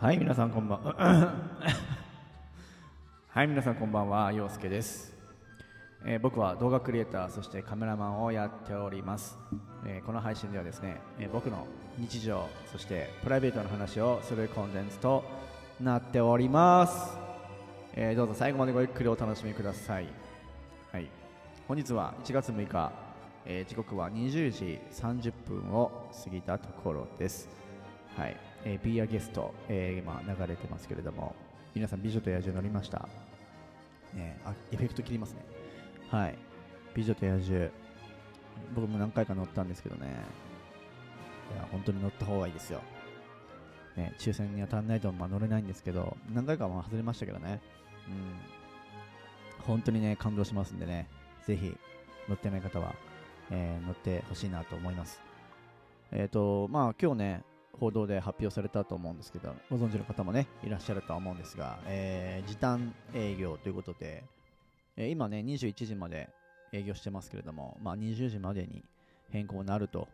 はい、皆さんこんばんは。はい、皆さんこんばんは、陽介です、えー僕は動画クリエイター、そしてカメラマンをやっております。えーこの配信ではですね、えー僕の日常、そしてプライベートの話をするコンテンツとなっております。えどうぞ最後までごゆっくりお楽しみください。はい、本日は1月6日、え時刻は20時30分を過ぎたところです。はい、えー、ビアゲスト、えー今流れてますけれども、皆さん美女と野獣乗りました？ね、あエフェクト切りますね。はい、美女と野獣、僕も何回か乗ったんですけどね、いや本当に乗った方がいいですよ。ね、抽選に当たらないとまあ乗れないんですけど、何回かは外れましたけどね、うん、本当にね、感動しますんでね、ぜひ乗ってない方は、えー乗ってほしいなと思います。えっ、と、まあ今日ね、報道で発表されたと思うんですけど、ご存知の方もね、いらっしゃるとは思うんですが、えー時短営業ということで、えー今ね、21時まで営業してますけれども、まあ、20時までに変更になると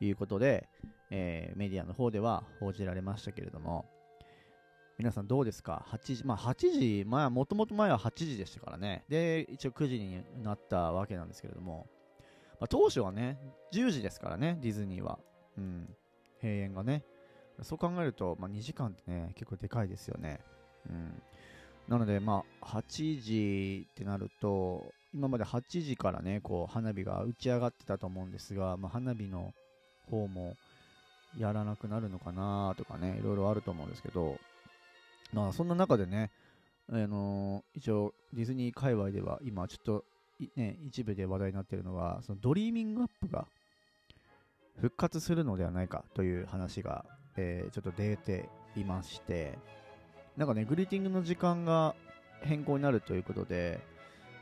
いうことで、えーメディアの方では報じられましたけれども、皆さんどうですか ?8 時、まあ8時、前は、もともと前は8時でしたからね。で、一応9時になったわけなんですけれども、まあ、当初はね、10時ですからね、ディズニーは。うん。閉園がね。そう考えると、まあ、2時間ってね、結構でかいですよね。うん。なので、まあ、8時ってなると、今まで8時からね、こう、花火が打ち上がってたと思うんですが、まあ、花火の方もやらなくなるのかなとかね、いろいろあると思うんですけど、まあ、そんな中でね、あのー一応、ディズニー界隈では、今、ちょっと、ね、一部で話題になってるのが、そのドリーミングアップが復活するのではないかという話が、えーちょっと出ていまして、なんかね、グリーティングの時間が変更になるということで、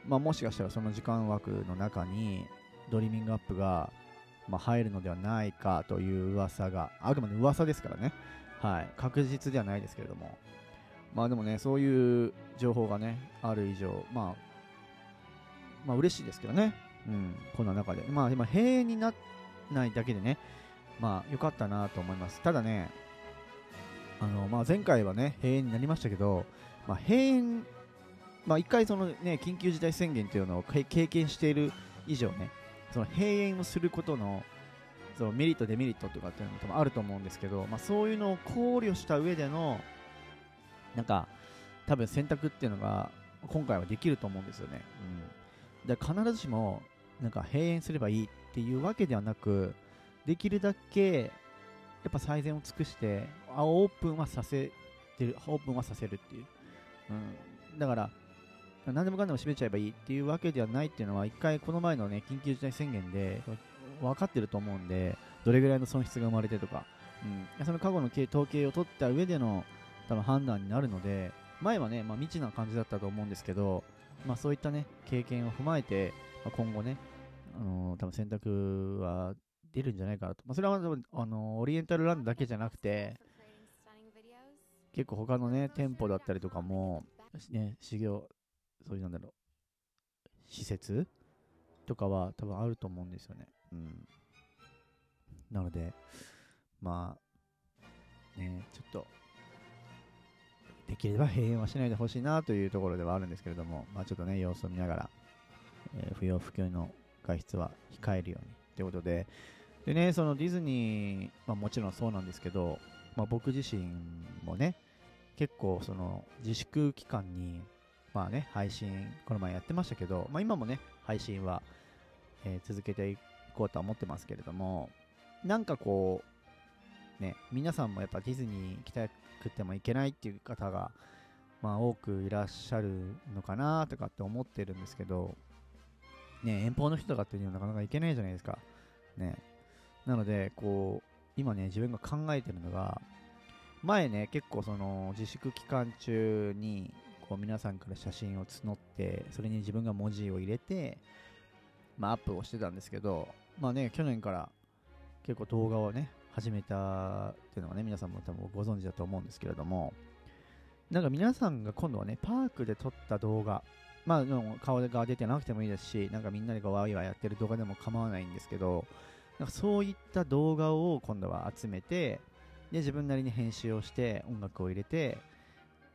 まあ、もしかしたらその時間枠の中にドリーミングアップが、まあ、入るのではないかという噂が、あくまで噂ですからね、はい、確実ではないですけれども、まあでもね、そういう情報がね、ある以上、まあ、まあ嬉しいですけどね、うん、こんな中で。まあ今、閉園にならないだけでね、まあ良かったなと思います。ただね、あの、まあ前回はね、閉園になりましたけど、まあ閉園、まあ一回そのね、緊急事態宣言というのを経験している以上ね、その閉園をすることの、そのメリット、デメリットとかっていうのも多分あると思うんですけど、まあそういうのを考慮した上での、なんか、多分選択っていうのが今回はできると思うんですよね。うん、で必ずしもなんか閉園すればいいっっていうわけではなくできるだけやっぱ最善を尽くしてあオープンはさせてるオープンはさせるっていう、うん、だから何でもかんでも閉めちゃえばいいっていうわけではないっていうのは一回この前のね緊急事態宣言で分かってると思うんでどれぐらいの損失が生まれてとか、うん、その過去の統計を取った上での多分判断になるので前はね、まあ、未知な感じだったと思うんですけど、まあ、そういったね経験を踏まえて、まあ、今後ね、あの多分選択は出るんじゃないかなと、まあ、それは多分、あのオリエンタルランドだけじゃなくて結構他のね店舗だったりとかも、ね、修行そういうなんだろう施設とかは多分あると思うんですよね、うん、なのでまあねちょっとできれば閉園はしないでほしいなというところではあるんですけれども、まあ、ちょっとね、様子を見ながら、えー不要不急の外出は控えるようにということで、でね、そのディズニー、まあ、もちろんそうなんですけど、まあ、僕自身もね、結構その自粛期間に、まあね、配信、この前やってましたけど、まあ、今もね、配信は、えー続けていこうとは思ってますけれども、なんかこう、ね、皆さんもやっぱディズニー行きたくても行けないっていう方が、まあ、多くいらっしゃるのかなとかって思ってるんですけど、ね、遠方の人とかっていうのはなかなか行けないじゃないですか。ね。なので、こう、今ね、自分が考えてるのが、前ね、結構その自粛期間中に、こう皆さんから写真を募って、それに自分が文字を入れて、まあ、アップをしてたんですけど、まあね、去年から結構動画をね、始めたっていうのはね、皆さんも多分ご存知だと思うんですけれども、なんか皆さんが今度はね、パークで撮った動画、まあ、でも顔が出てなくてもいいですし、なんかみんなでこうワイワイやってる動画でも構わないんですけど、なんかそういった動画を今度は集めて、で自分なりに編集をして音楽を入れて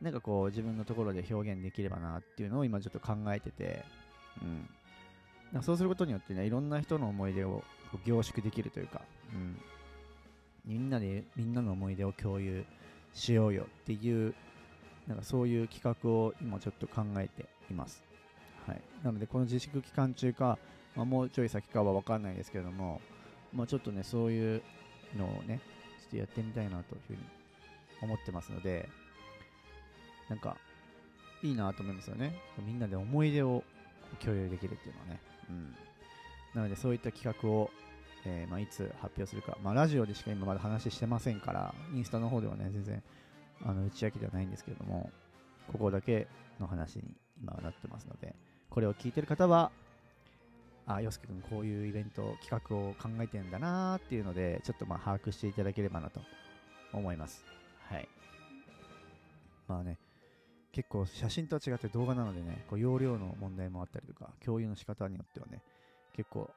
なんかこう自分のところで表現できればなっていうのを今ちょっと考えてて、うん、なんかそうすることによってねいろんな人の思い出を凝縮できるというか、うん、みんなでみんなの思い出を共有しようよっていうなんかそういう企画を今ちょっと考えています、はい、なのでこの自粛期間中か、まあ、もうちょい先かは分かんないですけれども、まあ、ちょっとねそういうのをねちょっとやってみたいなというふうに思ってますのでなんかいいなと思いますよね。みんなで思い出を共有できるっていうのはね、うん、なのでそういった企画をえー、まあ、いつ発表するか、まあ、ラジオでしか今まだ話してませんから、インスタの方ではね、全然あの打ち明けではないんですけれども、ここだけの話に今はなってますので、これを聞いてる方は、あ、洋介君こういうイベント、企画を考えてんだなーっていうので、ちょっとまあ把握していただければなと思います。はい。まあね、結構写真とは違って動画なのでね、こう容量の問題もあったりとか、共有の仕方によってはね、結構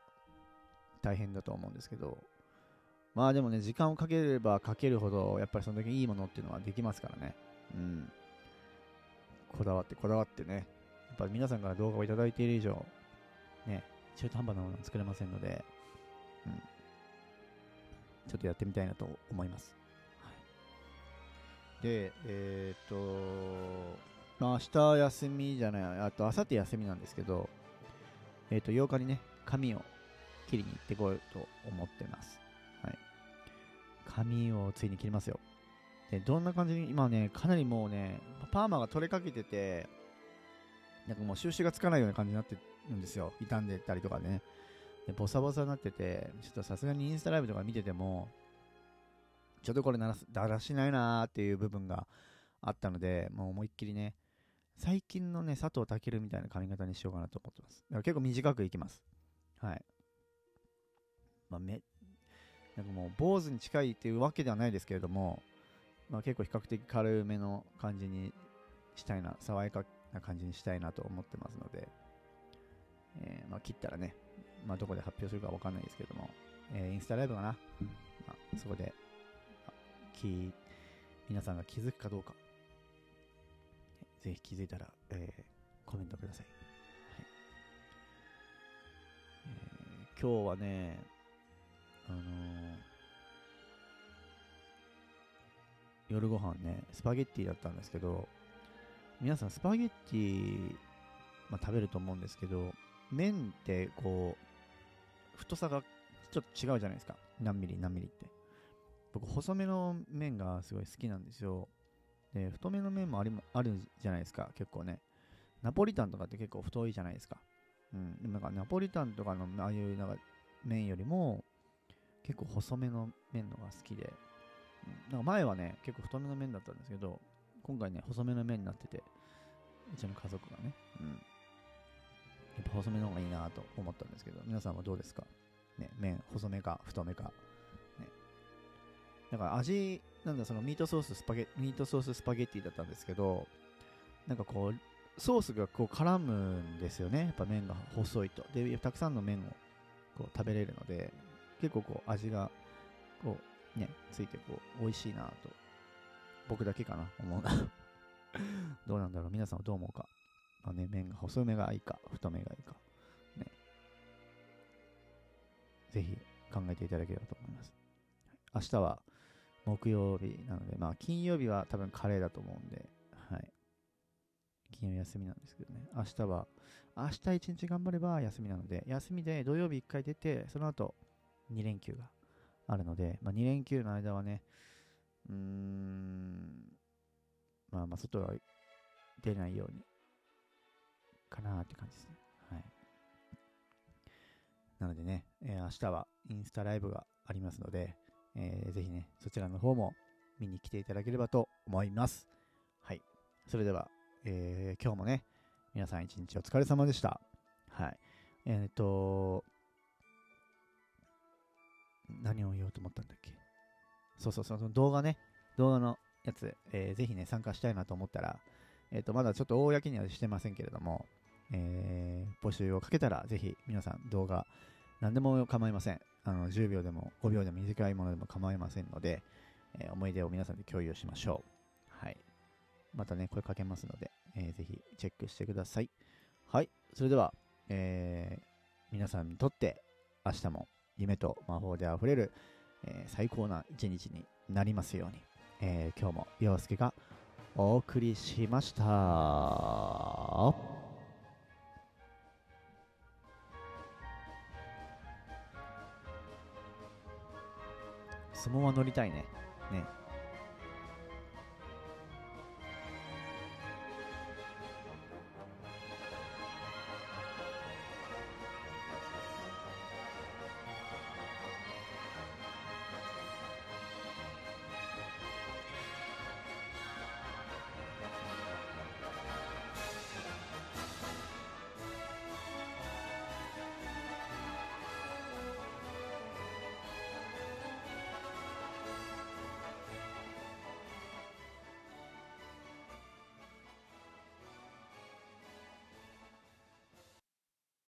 大変だと思うんですけど、まあでもね、時間をかければかけるほど、やっぱりその時いいものっていうのはできますからね。うん。こだわってこだわってね、やっぱり皆さんから動画をいただいている以上、ね、中途半端なものは作れませんので、うん。ちょっとやってみたいなと思います。はい、で、えっ、ー、と、まあ明日休みじゃない、あと明後日休みなんですけど、えっ、ー、と、8日にね、髪を切りに行ってこようと思ってます。髪をついに切りますよ。で、どんな感じに、今ね、かなりもうね、パーマが取れかけてて、なんかもう収集がつかないような感じになってるんですよ。傷んでたりとかね。で、ボサボサになってて、ちょっとさすがにインスタライブとか見てても、ちょっとこれならだらしないなーっていう部分があったので、もう思いっきりね、最近のね、佐藤健みたいな髪型にしようかなと思ってます。だから結構短くいきます。はい。まあ、めなんかもう坊主に近いっていうわけではないですけれども、まあ、結構比較的軽めの感じにしたいな爽やかな感じにしたいなと思ってますので、えー、まあ、切ったらね、まあ、どこで発表するかわかんないですけども、えー、インスタライブかな、まあ、そこで、き皆さんが気づくかどうか、ぜひ気づいたら、えー、コメントください。はい。えー、今日はね、あのー、夜ご飯ね、スパゲッティだったんですけど、皆さんスパゲッティ、まあ、食べると思うんですけど、麺ってこう、太さがちょっと違うじゃないですか。何ミリ何ミリって。僕、細めの麺がすごい好きなんですよ。で、太めの麺もありあるじゃないですか、結構ね。ナポリタンとかって結構太いじゃないですか。うん。でもなんかナポリタンとかのああいうなんか麺よりも、結構細めの麺のが好きで、なんか前はね、結構太めの麺だったんですけど、今回ね、細めの麺になってて、うちの家族がね、うん。やっぱ細めの方がいいなと思ったんですけど、皆さんはどうですか？ね、麺、細めか太めか。ね。だから味、なんだそのミートソーススパゲ、ミートソーススパゲッティだったんですけど、なんかこう、ソースがこう絡むんですよね。やっぱ麺が細いと。で、たくさんの麺をこう食べれるので、結構こう味がこうね、ついてこう美味しいなと、僕だけかな、思うな どうなんだろう、皆さんはどう思うか。まあね、麺が細めがいいか、太めがいいか。ね。ぜひ考えていただければと思います。明日は木曜日なので、まあ金曜日は多分カレーだと思うんで、はい。金曜休みなんですけどね。明日は、明日一日頑張れば休みなので、休みで土曜日1回出て、その後、2連休があるので、まあ、2連休の間はね、うーん、まあまあ外は出ないように、かなって感じですね。はい。なのでね、えー、明日はインスタライブがありますので、えー、ぜひね、そちらの方も見に来ていただければと思います。はい。それでは、えー、今日もね、皆さん一日お疲れ様でした。はい。えっ、と、何を言おうと思ったんだっけ？そうそうそう、その動画ね、動画のやつ、えー、ぜひね、参加したいなと思ったら、えっ、ー、と、まだちょっと公にはしてませんけれども、えー、募集をかけたら、ぜひ皆さん動画、何でも構いません。あの、10秒でも5秒でも短いものでも構いませんので、えー思い出を皆さんで共有しましょう。はい。またね、声かけますので、えーぜひチェックしてください。はい。それでは、えー皆さんにとって明日も夢と魔法であふれる、えー最高な一日になりますように、えー今日も陽介がお送りしました。相撲は乗りたいね。ね。